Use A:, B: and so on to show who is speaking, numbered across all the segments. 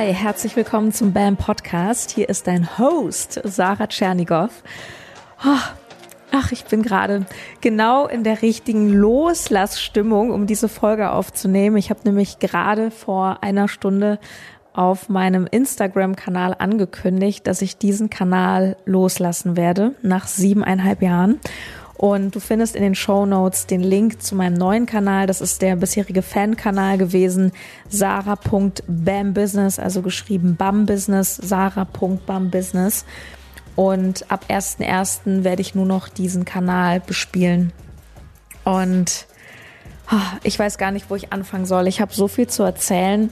A: Hi, herzlich willkommen zum BAM Podcast. Hier ist dein Host, Sarah Tschernigow. Oh, ach, ich bin gerade genau in der richtigen Loslassstimmung, um diese Folge aufzunehmen. Ich habe nämlich gerade vor einer Stunde auf meinem Instagram-Kanal angekündigt, dass ich diesen Kanal loslassen werde nach siebeneinhalb Jahren. Und du findest in den Show Notes den Link zu meinem neuen Kanal. Das ist der bisherige Fan-Kanal gewesen. Sarah.bambusiness, also geschrieben BAM-Business, Sarah.bambusiness. Und ab 1.1. werde ich nur noch diesen Kanal bespielen. Und ah, ich weiß gar nicht, wo ich anfangen soll. Ich habe so viel zu erzählen.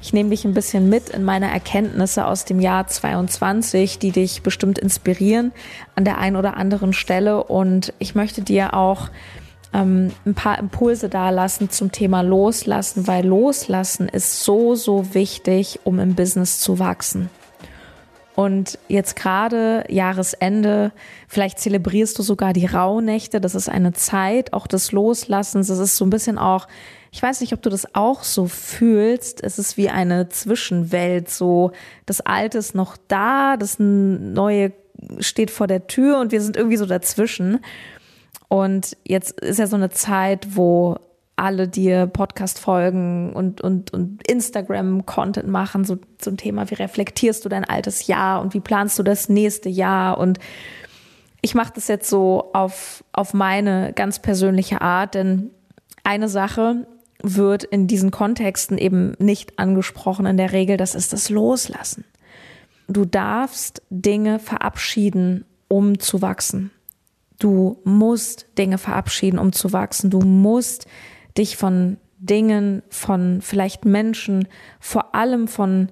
A: Ich nehme dich ein bisschen mit in meine Erkenntnisse aus dem Jahr 22, die dich bestimmt inspirieren an der einen oder anderen Stelle. Und ich möchte dir auch ähm, ein paar Impulse dalassen zum Thema Loslassen, weil Loslassen ist so, so wichtig, um im Business zu wachsen. Und jetzt gerade Jahresende, vielleicht zelebrierst du sogar die Rauhnächte. Das ist eine Zeit auch des Loslassens. Das ist so ein bisschen auch ich weiß nicht, ob du das auch so fühlst. Es ist wie eine Zwischenwelt. So, das Alte ist noch da, das Neue steht vor der Tür und wir sind irgendwie so dazwischen. Und jetzt ist ja so eine Zeit, wo alle dir Podcast folgen und, und, und Instagram-Content machen, so zum Thema, wie reflektierst du dein altes Jahr und wie planst du das nächste Jahr? Und ich mache das jetzt so auf, auf meine ganz persönliche Art, denn eine Sache wird in diesen Kontexten eben nicht angesprochen in der Regel, das ist das Loslassen. Du darfst Dinge verabschieden, um zu wachsen. Du musst Dinge verabschieden, um zu wachsen. Du musst dich von Dingen, von vielleicht Menschen, vor allem von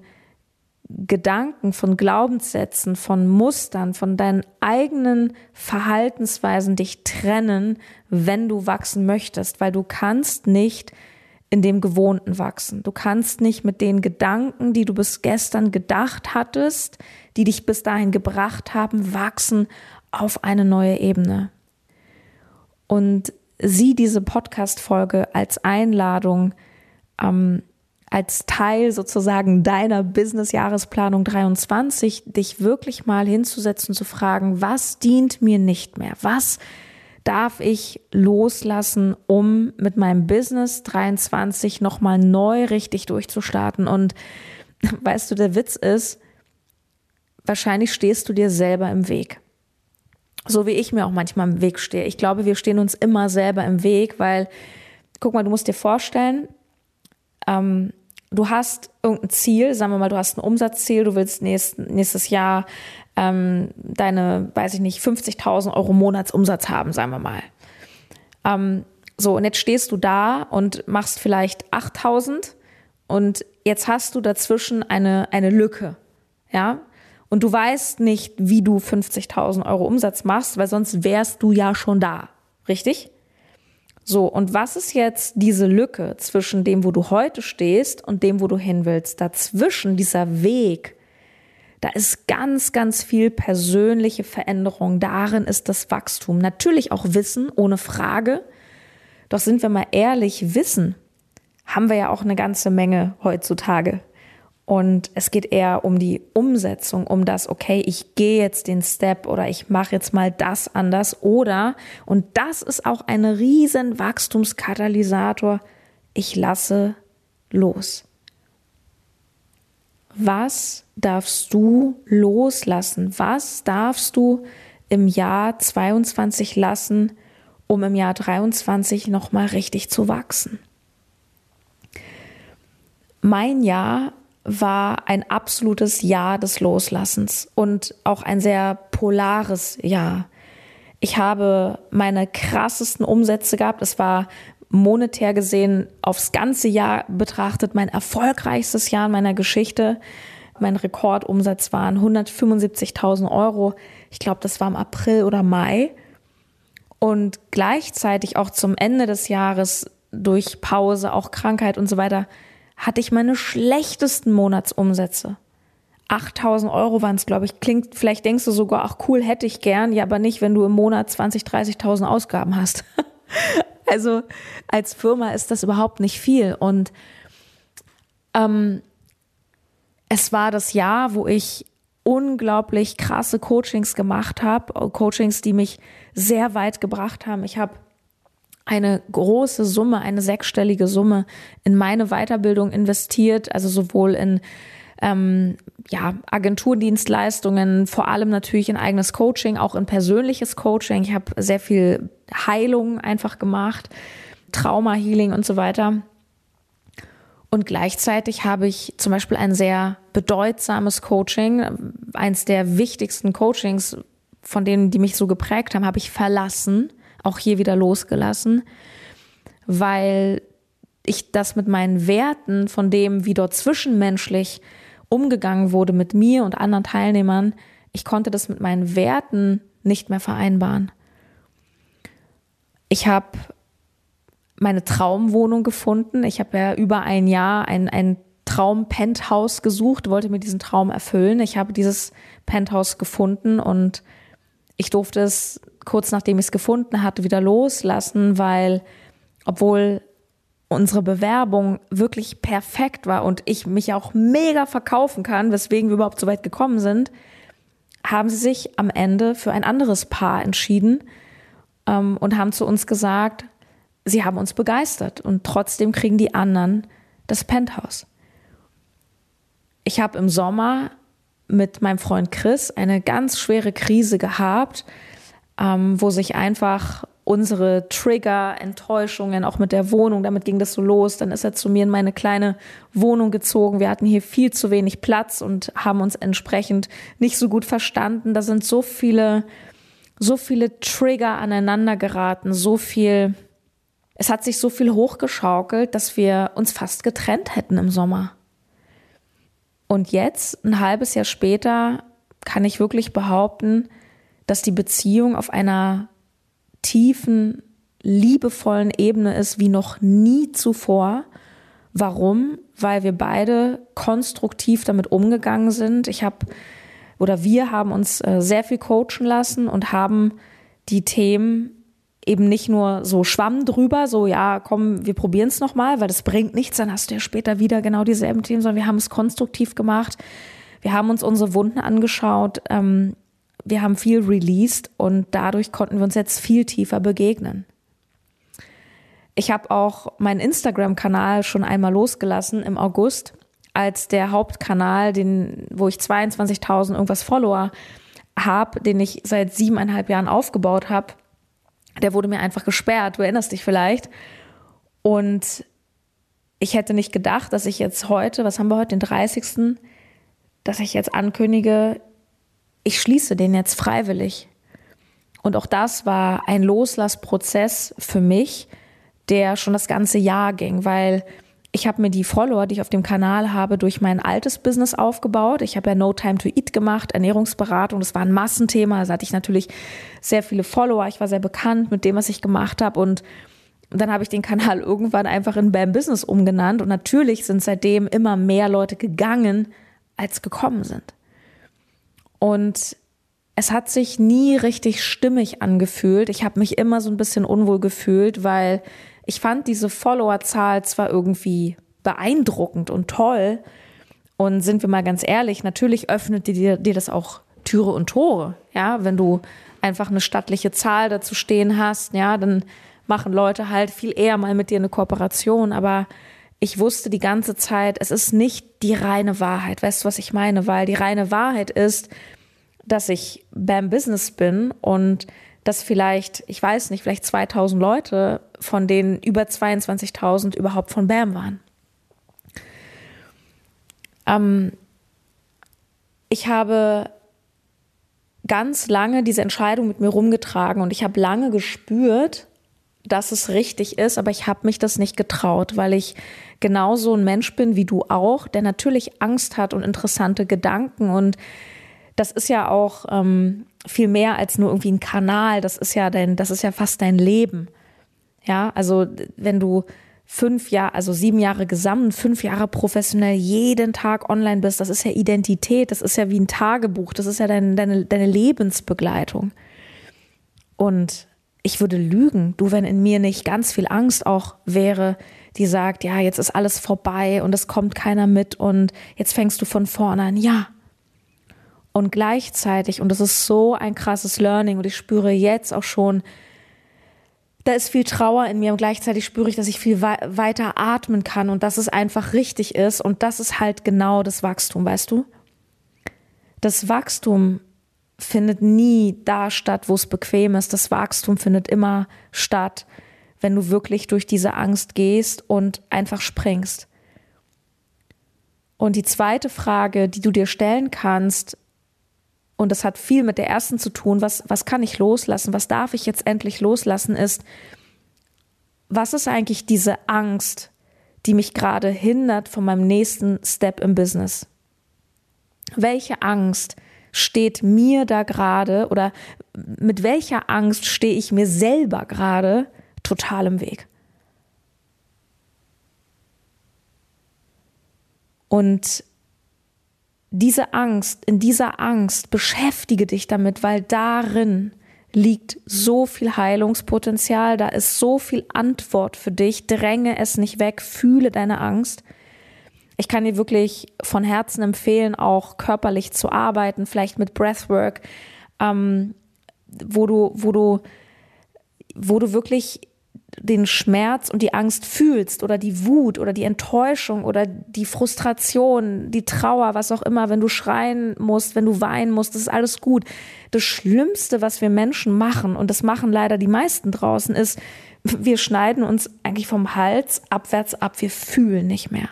A: Gedanken, von Glaubenssätzen, von Mustern, von deinen eigenen Verhaltensweisen dich trennen, wenn du wachsen möchtest, weil du kannst nicht in dem Gewohnten wachsen. Du kannst nicht mit den Gedanken, die du bis gestern gedacht hattest, die dich bis dahin gebracht haben, wachsen auf eine neue Ebene. Und sieh diese Podcast-Folge als Einladung, ähm, als Teil sozusagen deiner Business-Jahresplanung 23, dich wirklich mal hinzusetzen, zu fragen, was dient mir nicht mehr? Was darf ich loslassen, um mit meinem Business 23 nochmal neu richtig durchzustarten. Und weißt du, der Witz ist, wahrscheinlich stehst du dir selber im Weg. So wie ich mir auch manchmal im Weg stehe. Ich glaube, wir stehen uns immer selber im Weg, weil, guck mal, du musst dir vorstellen, ähm, du hast irgendein Ziel, sagen wir mal, du hast ein Umsatzziel, du willst nächst, nächstes Jahr ähm, deine, weiß ich nicht, 50.000 Euro Monatsumsatz haben, sagen wir mal. Ähm, so, und jetzt stehst du da und machst vielleicht 8.000 und jetzt hast du dazwischen eine, eine Lücke, ja? Und du weißt nicht, wie du 50.000 Euro Umsatz machst, weil sonst wärst du ja schon da, richtig? So, und was ist jetzt diese Lücke zwischen dem, wo du heute stehst und dem, wo du hin willst? Dazwischen, dieser Weg, da ist ganz, ganz viel persönliche Veränderung. Darin ist das Wachstum. Natürlich auch Wissen, ohne Frage. Doch sind wir mal ehrlich, Wissen haben wir ja auch eine ganze Menge heutzutage. Und es geht eher um die Umsetzung, um das, okay, ich gehe jetzt den Step oder ich mache jetzt mal das anders oder, und das ist auch ein riesen Wachstumskatalysator, ich lasse los. Was darfst du loslassen? Was darfst du im Jahr 22 lassen, um im Jahr 23 nochmal richtig zu wachsen? Mein Jahr war ein absolutes Jahr des Loslassens und auch ein sehr polares Jahr. Ich habe meine krassesten Umsätze gehabt. Es war monetär gesehen aufs ganze Jahr betrachtet mein erfolgreichstes Jahr in meiner Geschichte. Mein Rekordumsatz waren 175.000 Euro. Ich glaube, das war im April oder Mai. Und gleichzeitig auch zum Ende des Jahres durch Pause, auch Krankheit und so weiter, hatte ich meine schlechtesten Monatsumsätze. 8000 Euro waren es, glaube ich. Klingt, vielleicht denkst du sogar, ach cool, hätte ich gern. Ja, aber nicht, wenn du im Monat 20, 30.000 Ausgaben hast. Also als Firma ist das überhaupt nicht viel. Und ähm, es war das Jahr, wo ich unglaublich krasse Coachings gemacht habe, Coachings, die mich sehr weit gebracht haben. Ich habe eine große Summe, eine sechsstellige Summe in meine Weiterbildung investiert, also sowohl in ähm, ja, Agenturdienstleistungen, vor allem natürlich in eigenes Coaching, auch in persönliches Coaching. Ich habe sehr viel Heilung einfach gemacht, Trauma-Healing und so weiter. Und gleichzeitig habe ich zum Beispiel ein sehr bedeutsames Coaching, eins der wichtigsten Coachings, von denen, die mich so geprägt haben, habe ich verlassen, auch hier wieder losgelassen, weil ich das mit meinen Werten, von dem, wie dort zwischenmenschlich umgegangen wurde mit mir und anderen Teilnehmern, ich konnte das mit meinen Werten nicht mehr vereinbaren. Ich habe meine Traumwohnung gefunden. Ich habe ja über ein Jahr ein, ein Traum-Penthouse gesucht, wollte mir diesen Traum erfüllen. Ich habe dieses Penthouse gefunden und ich durfte es kurz nachdem ich es gefunden hatte wieder loslassen, weil obwohl unsere Bewerbung wirklich perfekt war und ich mich auch mega verkaufen kann, weswegen wir überhaupt so weit gekommen sind, haben sie sich am Ende für ein anderes Paar entschieden ähm, und haben zu uns gesagt, sie haben uns begeistert und trotzdem kriegen die anderen das Penthouse. Ich habe im Sommer mit meinem Freund Chris eine ganz schwere Krise gehabt, ähm, wo sich einfach unsere Trigger, Enttäuschungen, auch mit der Wohnung, damit ging das so los. Dann ist er zu mir in meine kleine Wohnung gezogen. Wir hatten hier viel zu wenig Platz und haben uns entsprechend nicht so gut verstanden. Da sind so viele, so viele Trigger aneinander geraten, so viel, es hat sich so viel hochgeschaukelt, dass wir uns fast getrennt hätten im Sommer. Und jetzt, ein halbes Jahr später, kann ich wirklich behaupten, dass die Beziehung auf einer tiefen, liebevollen Ebene ist wie noch nie zuvor. Warum? Weil wir beide konstruktiv damit umgegangen sind. Ich habe oder wir haben uns äh, sehr viel coachen lassen und haben die Themen eben nicht nur so schwamm drüber, so ja, komm, wir probieren es nochmal, weil das bringt nichts, dann hast du ja später wieder genau dieselben Themen, sondern wir haben es konstruktiv gemacht. Wir haben uns unsere Wunden angeschaut, ähm, wir haben viel released und dadurch konnten wir uns jetzt viel tiefer begegnen. Ich habe auch meinen Instagram-Kanal schon einmal losgelassen im August als der Hauptkanal, den, wo ich 22.000 irgendwas Follower habe, den ich seit siebeneinhalb Jahren aufgebaut habe. Der wurde mir einfach gesperrt. Du erinnerst dich vielleicht. Und ich hätte nicht gedacht, dass ich jetzt heute, was haben wir heute, den 30., dass ich jetzt ankündige, ich schließe den jetzt freiwillig. Und auch das war ein Loslassprozess für mich, der schon das ganze Jahr ging, weil ich habe mir die Follower, die ich auf dem Kanal habe, durch mein altes Business aufgebaut. Ich habe ja No Time to Eat gemacht, Ernährungsberatung. Das war ein Massenthema. Da hatte ich natürlich sehr viele Follower. Ich war sehr bekannt mit dem, was ich gemacht habe. Und dann habe ich den Kanal irgendwann einfach in Bam Business umgenannt. Und natürlich sind seitdem immer mehr Leute gegangen, als gekommen sind. Und es hat sich nie richtig stimmig angefühlt. Ich habe mich immer so ein bisschen unwohl gefühlt, weil ich fand diese Followerzahl zwar irgendwie beeindruckend und toll. Und sind wir mal ganz ehrlich, natürlich öffnet dir, dir das auch Türe und Tore. Ja, wenn du einfach eine stattliche Zahl dazu stehen hast, ja, dann machen Leute halt viel eher mal mit dir eine Kooperation. Aber ich wusste die ganze Zeit, es ist nicht die reine Wahrheit. Weißt du, was ich meine? Weil die reine Wahrheit ist, dass ich beim Business bin und dass vielleicht, ich weiß nicht, vielleicht 2000 Leute, von denen über 22.000 überhaupt von BAM waren. Ähm, ich habe ganz lange diese Entscheidung mit mir rumgetragen und ich habe lange gespürt, dass es richtig ist, aber ich habe mich das nicht getraut, weil ich genauso ein Mensch bin wie du auch, der natürlich Angst hat und interessante Gedanken und das ist ja auch ähm, viel mehr als nur irgendwie ein Kanal. Das ist ja dein, das ist ja fast dein Leben. Ja, also wenn du fünf Jahre, also sieben Jahre gesamt, fünf Jahre professionell jeden Tag online bist, das ist ja Identität, das ist ja wie ein Tagebuch, das ist ja dein, deine, deine Lebensbegleitung. Und ich würde lügen, du, wenn in mir nicht ganz viel Angst auch wäre, die sagt, ja, jetzt ist alles vorbei und es kommt keiner mit und jetzt fängst du von vorne an. Ja. Und gleichzeitig, und das ist so ein krasses Learning und ich spüre jetzt auch schon, da ist viel Trauer in mir und gleichzeitig spüre ich, dass ich viel weiter atmen kann und dass es einfach richtig ist und das ist halt genau das Wachstum, weißt du? Das Wachstum findet nie da statt, wo es bequem ist. Das Wachstum findet immer statt, wenn du wirklich durch diese Angst gehst und einfach springst. Und die zweite Frage, die du dir stellen kannst, und das hat viel mit der ersten zu tun, was, was kann ich loslassen, was darf ich jetzt endlich loslassen, ist, was ist eigentlich diese Angst, die mich gerade hindert von meinem nächsten Step im Business? Welche Angst steht mir da gerade oder mit welcher Angst stehe ich mir selber gerade total im Weg? Und diese Angst, in dieser Angst beschäftige dich damit, weil darin liegt so viel Heilungspotenzial, da ist so viel Antwort für dich. Dränge es nicht weg, fühle deine Angst. Ich kann dir wirklich von Herzen empfehlen, auch körperlich zu arbeiten, vielleicht mit Breathwork, ähm, wo du, wo du, wo du wirklich den Schmerz und die Angst fühlst oder die Wut oder die Enttäuschung oder die Frustration, die Trauer, was auch immer, wenn du schreien musst, wenn du weinen musst, das ist alles gut. Das Schlimmste, was wir Menschen machen, und das machen leider die meisten draußen, ist, wir schneiden uns eigentlich vom Hals abwärts ab, wir fühlen nicht mehr.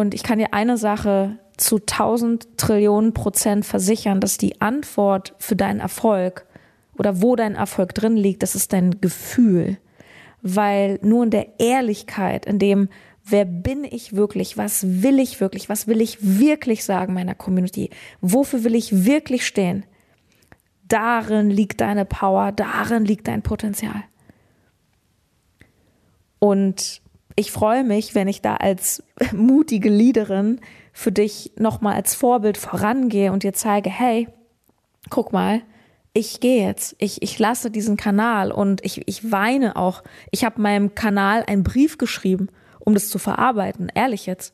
A: Und ich kann dir eine Sache zu 1000 Trillionen Prozent versichern, dass die Antwort für deinen Erfolg oder wo dein Erfolg drin liegt, das ist dein Gefühl weil nur in der Ehrlichkeit, in dem, wer bin ich wirklich, was will ich wirklich, was will ich wirklich sagen meiner Community, wofür will ich wirklich stehen, darin liegt deine Power, darin liegt dein Potenzial. Und ich freue mich, wenn ich da als mutige Leaderin für dich nochmal als Vorbild vorangehe und dir zeige, hey, guck mal, ich gehe jetzt, ich, ich lasse diesen Kanal und ich, ich weine auch. Ich habe meinem Kanal einen Brief geschrieben, um das zu verarbeiten, ehrlich jetzt.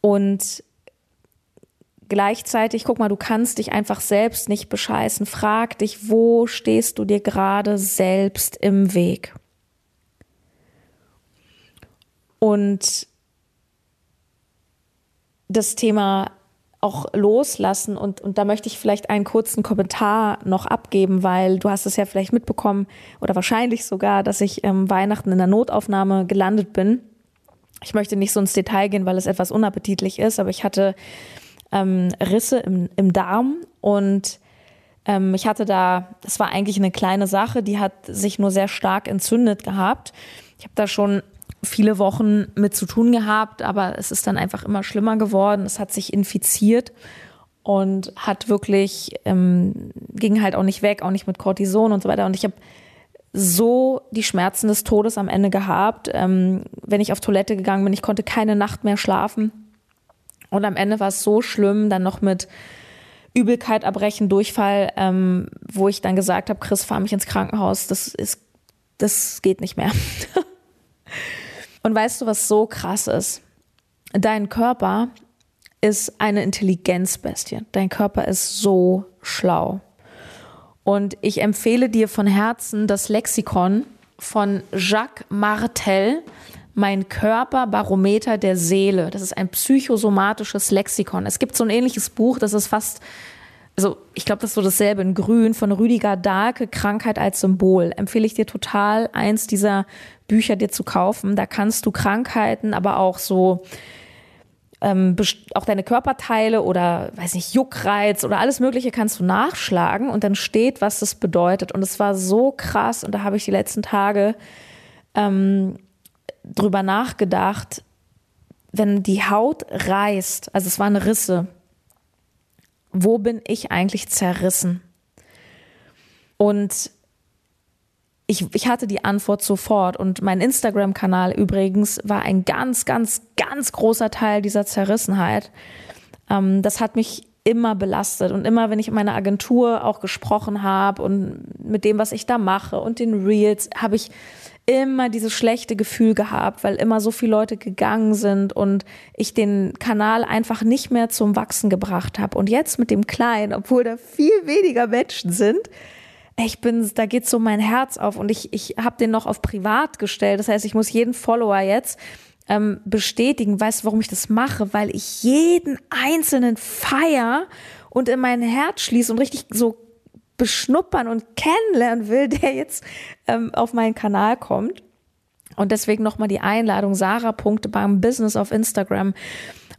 A: Und gleichzeitig, guck mal, du kannst dich einfach selbst nicht bescheißen. Frag dich, wo stehst du dir gerade selbst im Weg? Und das Thema auch loslassen und, und da möchte ich vielleicht einen kurzen Kommentar noch abgeben, weil du hast es ja vielleicht mitbekommen oder wahrscheinlich sogar, dass ich ähm, Weihnachten in der Notaufnahme gelandet bin. Ich möchte nicht so ins Detail gehen, weil es etwas unappetitlich ist, aber ich hatte ähm, Risse im, im Darm und ähm, ich hatte da, das war eigentlich eine kleine Sache, die hat sich nur sehr stark entzündet gehabt. Ich habe da schon viele Wochen mit zu tun gehabt, aber es ist dann einfach immer schlimmer geworden. Es hat sich infiziert und hat wirklich, ähm, ging halt auch nicht weg, auch nicht mit Cortison und so weiter. Und ich habe so die Schmerzen des Todes am Ende gehabt. Ähm, wenn ich auf Toilette gegangen bin, ich konnte keine Nacht mehr schlafen. Und am Ende war es so schlimm, dann noch mit Übelkeit, Erbrechen, Durchfall, ähm, wo ich dann gesagt habe, Chris, fahr mich ins Krankenhaus. Das ist, das geht nicht mehr. Und weißt du, was so krass ist? Dein Körper ist eine Intelligenzbestie. Dein Körper ist so schlau. Und ich empfehle dir von Herzen das Lexikon von Jacques Martel, mein Körperbarometer der Seele. Das ist ein psychosomatisches Lexikon. Es gibt so ein ähnliches Buch, das ist fast, also ich glaube, das ist so dasselbe in Grün von Rüdiger Dahlke, Krankheit als Symbol. Empfehle ich dir total, eins dieser Bücher dir zu kaufen. Da kannst du Krankheiten, aber auch so ähm, auch deine Körperteile oder weiß nicht, Juckreiz oder alles Mögliche kannst du nachschlagen und dann steht, was das bedeutet. Und es war so krass und da habe ich die letzten Tage ähm, drüber nachgedacht, wenn die Haut reißt, also es waren Risse, wo bin ich eigentlich zerrissen? Und ich, ich hatte die Antwort sofort und mein Instagram-Kanal übrigens war ein ganz, ganz, ganz großer Teil dieser Zerrissenheit. Ähm, das hat mich immer belastet und immer, wenn ich in meiner Agentur auch gesprochen habe und mit dem, was ich da mache und den Reels, habe ich immer dieses schlechte Gefühl gehabt, weil immer so viele Leute gegangen sind und ich den Kanal einfach nicht mehr zum Wachsen gebracht habe. Und jetzt mit dem Kleinen, obwohl da viel weniger Menschen sind, ich bin, da geht so mein Herz auf und ich, ich habe den noch auf privat gestellt. Das heißt, ich muss jeden Follower jetzt ähm, bestätigen. Weißt du, warum ich das mache? Weil ich jeden einzelnen feier und in mein Herz schließe und richtig so beschnuppern und kennenlernen will, der jetzt ähm, auf meinen Kanal kommt. Und deswegen nochmal die Einladung, Sarah. beim Business auf Instagram.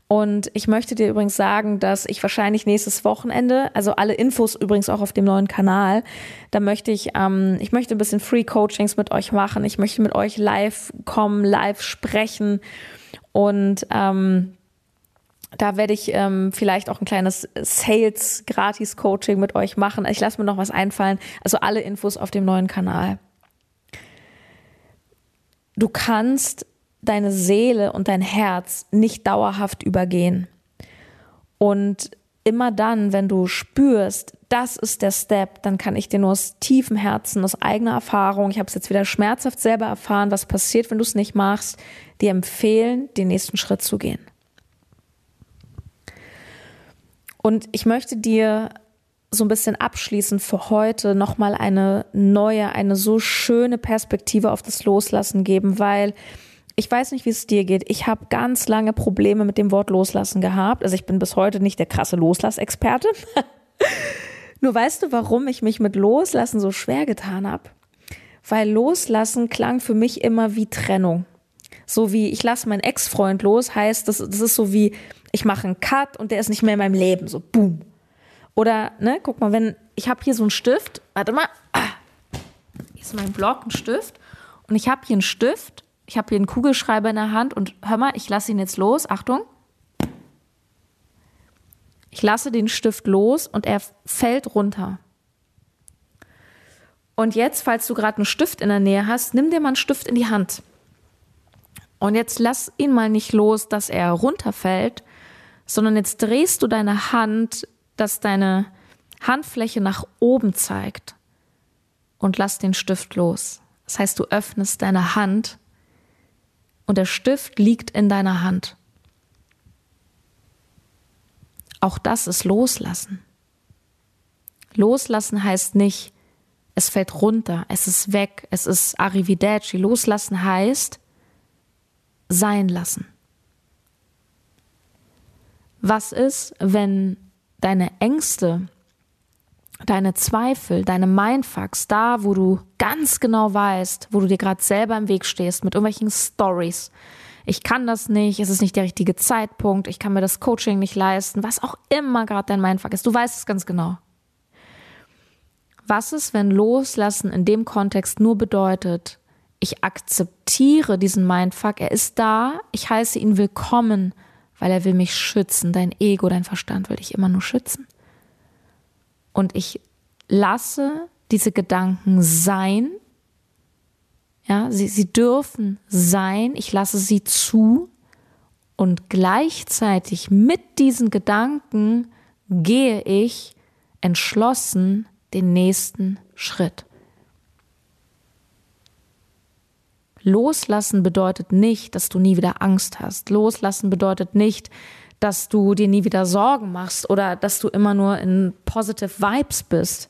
A: Und ich möchte dir übrigens sagen, dass ich wahrscheinlich nächstes Wochenende, also alle Infos übrigens auch auf dem neuen Kanal, da möchte ich, ähm, ich möchte ein bisschen Free Coachings mit euch machen. Ich möchte mit euch live kommen, live sprechen und ähm, da werde ich ähm, vielleicht auch ein kleines Sales-Gratis-Coaching mit euch machen. Ich lasse mir noch was einfallen. Also alle Infos auf dem neuen Kanal. Du kannst deine Seele und dein Herz nicht dauerhaft übergehen. Und immer dann, wenn du spürst, das ist der Step, dann kann ich dir nur aus tiefem Herzen, aus eigener Erfahrung, ich habe es jetzt wieder schmerzhaft selber erfahren, was passiert, wenn du es nicht machst, dir empfehlen, den nächsten Schritt zu gehen. Und ich möchte dir so ein bisschen abschließend für heute nochmal eine neue, eine so schöne Perspektive auf das Loslassen geben, weil ich weiß nicht, wie es dir geht. Ich habe ganz lange Probleme mit dem Wort Loslassen gehabt. Also ich bin bis heute nicht der krasse Loslassexperte. Nur weißt du, warum ich mich mit Loslassen so schwer getan habe? Weil Loslassen klang für mich immer wie Trennung. So wie ich lasse meinen Ex-Freund los, heißt, das, das ist so wie, ich mache einen Cut und der ist nicht mehr in meinem Leben. So, boom. Oder, ne, guck mal, wenn, ich habe hier so einen Stift, warte mal, ah, hier ist mein Block, ein Stift. Und ich habe hier einen Stift ich habe hier einen Kugelschreiber in der Hand und hör mal, ich lasse ihn jetzt los. Achtung. Ich lasse den Stift los und er fällt runter. Und jetzt, falls du gerade einen Stift in der Nähe hast, nimm dir mal einen Stift in die Hand. Und jetzt lass ihn mal nicht los, dass er runterfällt, sondern jetzt drehst du deine Hand, dass deine Handfläche nach oben zeigt und lass den Stift los. Das heißt, du öffnest deine Hand und der Stift liegt in deiner Hand. Auch das ist Loslassen. Loslassen heißt nicht, es fällt runter, es ist weg, es ist Arrivederci. Loslassen heißt sein lassen. Was ist, wenn deine Ängste deine Zweifel, deine Mindfucks, da, wo du ganz genau weißt, wo du dir gerade selber im Weg stehst, mit irgendwelchen Stories. Ich kann das nicht, es ist nicht der richtige Zeitpunkt, ich kann mir das Coaching nicht leisten, was auch immer gerade dein Mindfuck ist. Du weißt es ganz genau. Was ist, wenn Loslassen in dem Kontext nur bedeutet, ich akzeptiere diesen Mindfuck, er ist da, ich heiße ihn willkommen, weil er will mich schützen, dein Ego, dein Verstand will dich immer nur schützen und ich lasse diese Gedanken sein. Ja, sie, sie dürfen sein. Ich lasse sie zu. Und gleichzeitig mit diesen Gedanken gehe ich entschlossen den nächsten Schritt. Loslassen bedeutet nicht, dass du nie wieder Angst hast. Loslassen bedeutet nicht, dass du dir nie wieder Sorgen machst oder dass du immer nur in positive Vibes bist.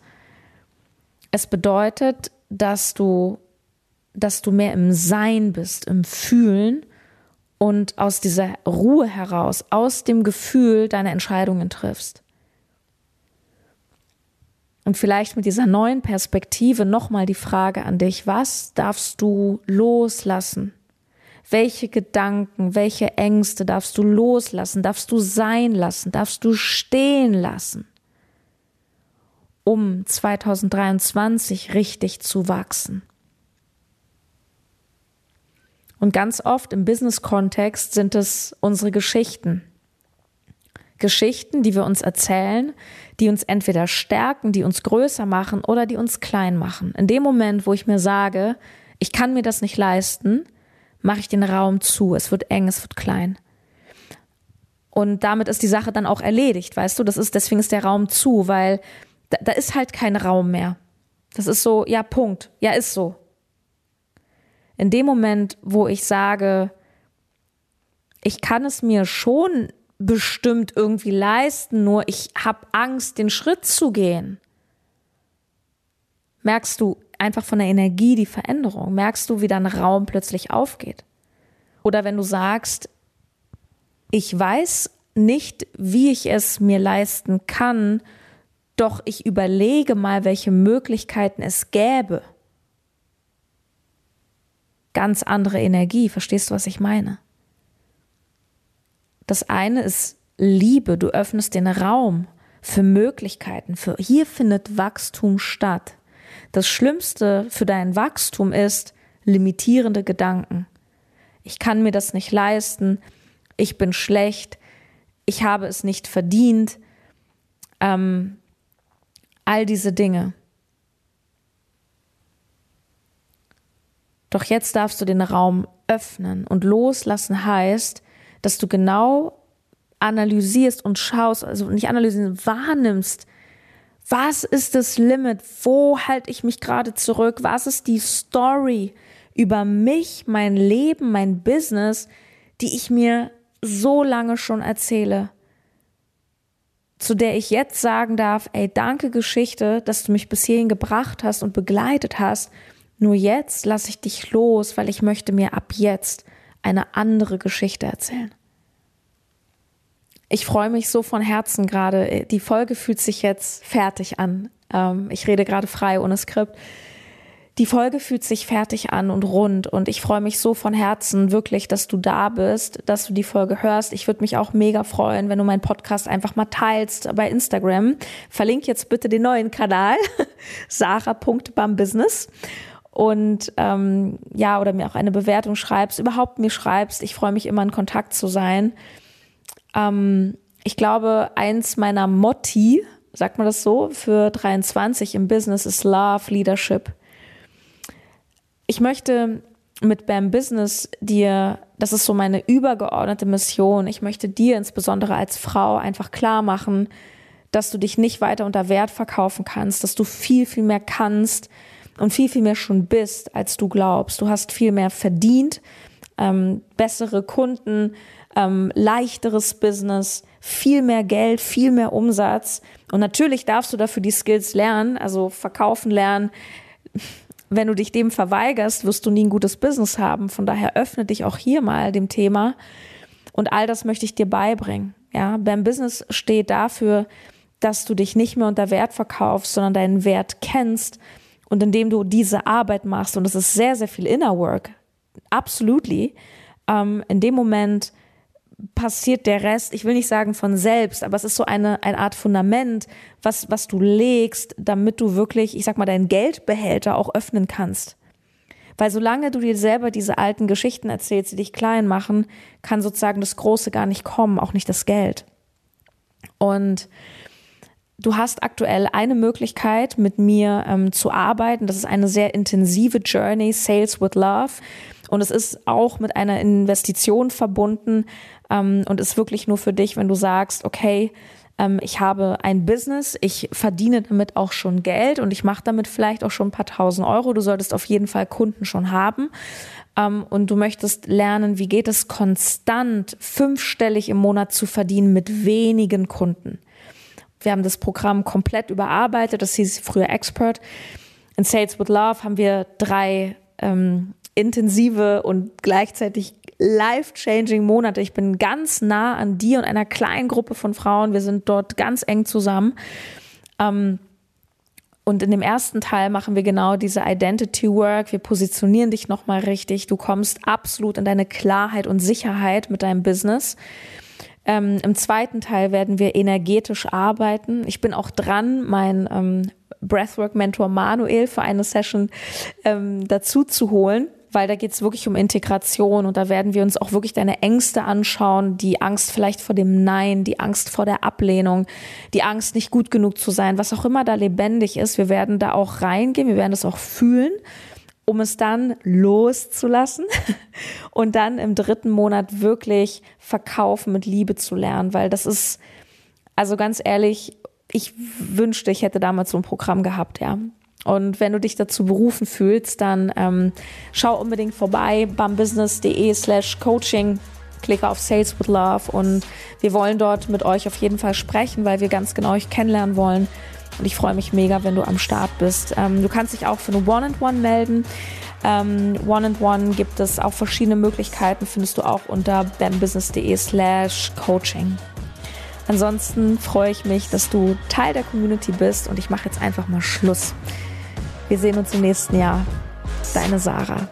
A: Es bedeutet, dass du, dass du mehr im Sein bist, im Fühlen und aus dieser Ruhe heraus, aus dem Gefühl deine Entscheidungen triffst. Und vielleicht mit dieser neuen Perspektive nochmal die Frage an dich, was darfst du loslassen? Welche Gedanken, welche Ängste darfst du loslassen, darfst du sein lassen, darfst du stehen lassen, um 2023 richtig zu wachsen? Und ganz oft im Business-Kontext sind es unsere Geschichten. Geschichten, die wir uns erzählen, die uns entweder stärken, die uns größer machen oder die uns klein machen. In dem Moment, wo ich mir sage, ich kann mir das nicht leisten, mache ich den Raum zu. Es wird eng, es wird klein. Und damit ist die Sache dann auch erledigt, weißt du? Das ist, deswegen ist der Raum zu, weil da, da ist halt kein Raum mehr. Das ist so, ja, Punkt. Ja, ist so. In dem Moment, wo ich sage, ich kann es mir schon bestimmt irgendwie leisten, nur ich habe Angst, den Schritt zu gehen. Merkst du einfach von der Energie die Veränderung? Merkst du, wie dein Raum plötzlich aufgeht? Oder wenn du sagst, ich weiß nicht, wie ich es mir leisten kann, doch ich überlege mal, welche Möglichkeiten es gäbe. Ganz andere Energie, verstehst du, was ich meine? Das eine ist Liebe, du öffnest den Raum für Möglichkeiten, für hier findet Wachstum statt. Das Schlimmste für dein Wachstum ist limitierende Gedanken. Ich kann mir das nicht leisten, ich bin schlecht, ich habe es nicht verdient, ähm, all diese Dinge. Doch jetzt darfst du den Raum öffnen und loslassen heißt, dass du genau analysierst und schaust, also nicht analysierst, wahrnimmst, was ist das Limit? Wo halte ich mich gerade zurück? Was ist die Story über mich, mein Leben, mein Business, die ich mir so lange schon erzähle? Zu der ich jetzt sagen darf, ey, danke Geschichte, dass du mich bis hierhin gebracht hast und begleitet hast. Nur jetzt lasse ich dich los, weil ich möchte mir ab jetzt eine andere Geschichte erzählen. Ich freue mich so von Herzen gerade. Die Folge fühlt sich jetzt fertig an. Ähm, ich rede gerade frei ohne Skript. Die Folge fühlt sich fertig an und rund und ich freue mich so von Herzen wirklich, dass du da bist, dass du die Folge hörst. Ich würde mich auch mega freuen, wenn du meinen Podcast einfach mal teilst bei Instagram. Verlink jetzt bitte den neuen Kanal, sarah.bambusiness und ähm, ja, oder mir auch eine Bewertung schreibst, überhaupt mir schreibst. Ich freue mich immer in Kontakt zu sein. Ähm, ich glaube, eins meiner Motti, sagt man das so, für 23 im Business ist Love Leadership. Ich möchte mit BAM Business dir, das ist so meine übergeordnete Mission, ich möchte dir insbesondere als Frau einfach klar machen, dass du dich nicht weiter unter Wert verkaufen kannst, dass du viel, viel mehr kannst und viel, viel mehr schon bist, als du glaubst. Du hast viel mehr verdient, ähm, bessere Kunden, ähm, leichteres Business, viel mehr Geld, viel mehr Umsatz. Und natürlich darfst du dafür die Skills lernen, also verkaufen lernen. Wenn du dich dem verweigerst, wirst du nie ein gutes Business haben. Von daher öffne dich auch hier mal dem Thema. Und all das möchte ich dir beibringen. Ja, beim Business steht dafür, dass du dich nicht mehr unter Wert verkaufst, sondern deinen Wert kennst. Und indem du diese Arbeit machst, und das ist sehr, sehr viel Inner Work, absolutely, ähm, in dem Moment passiert der Rest, ich will nicht sagen von selbst, aber es ist so eine, eine Art Fundament, was, was du legst, damit du wirklich, ich sag mal, deinen Geldbehälter auch öffnen kannst. Weil solange du dir selber diese alten Geschichten erzählst, die dich klein machen, kann sozusagen das Große gar nicht kommen, auch nicht das Geld. Und du hast aktuell eine Möglichkeit, mit mir ähm, zu arbeiten. Das ist eine sehr intensive Journey, Sales with Love. Und es ist auch mit einer Investition verbunden ähm, und ist wirklich nur für dich, wenn du sagst, okay, ähm, ich habe ein Business, ich verdiene damit auch schon Geld und ich mache damit vielleicht auch schon ein paar tausend Euro. Du solltest auf jeden Fall Kunden schon haben. Ähm, und du möchtest lernen, wie geht es konstant fünfstellig im Monat zu verdienen mit wenigen Kunden. Wir haben das Programm komplett überarbeitet. Das hieß früher Expert. In Sales with Love haben wir drei ähm, intensive und gleichzeitig life-changing Monate. Ich bin ganz nah an dir und einer kleinen Gruppe von Frauen. Wir sind dort ganz eng zusammen. Ähm, und in dem ersten Teil machen wir genau diese Identity Work. Wir positionieren dich nochmal richtig. Du kommst absolut in deine Klarheit und Sicherheit mit deinem Business. Ähm, Im zweiten Teil werden wir energetisch arbeiten. Ich bin auch dran, mein ähm, Breathwork-Mentor Manuel für eine Session ähm, dazu zu holen weil da geht es wirklich um Integration und da werden wir uns auch wirklich deine Ängste anschauen, die Angst vielleicht vor dem Nein, die Angst vor der Ablehnung, die Angst nicht gut genug zu sein, was auch immer da lebendig ist. Wir werden da auch reingehen, wir werden das auch fühlen um es dann loszulassen und dann im dritten Monat wirklich verkaufen mit Liebe zu lernen, weil das ist, also ganz ehrlich, ich wünschte, ich hätte damals so ein Programm gehabt, ja. Und wenn du dich dazu berufen fühlst, dann ähm, schau unbedingt vorbei, bambusiness.de slash coaching, klicke auf Sales with Love und wir wollen dort mit euch auf jeden Fall sprechen, weil wir ganz genau euch kennenlernen wollen. Und ich freue mich mega, wenn du am Start bist. Ähm, du kannst dich auch für eine One-and-One -One melden. Ähm, One-and-One -One gibt es auch verschiedene Möglichkeiten, findest du auch unter bambusiness.de slash coaching. Ansonsten freue ich mich, dass du Teil der Community bist und ich mache jetzt einfach mal Schluss. Wir sehen uns im nächsten Jahr. Deine Sarah.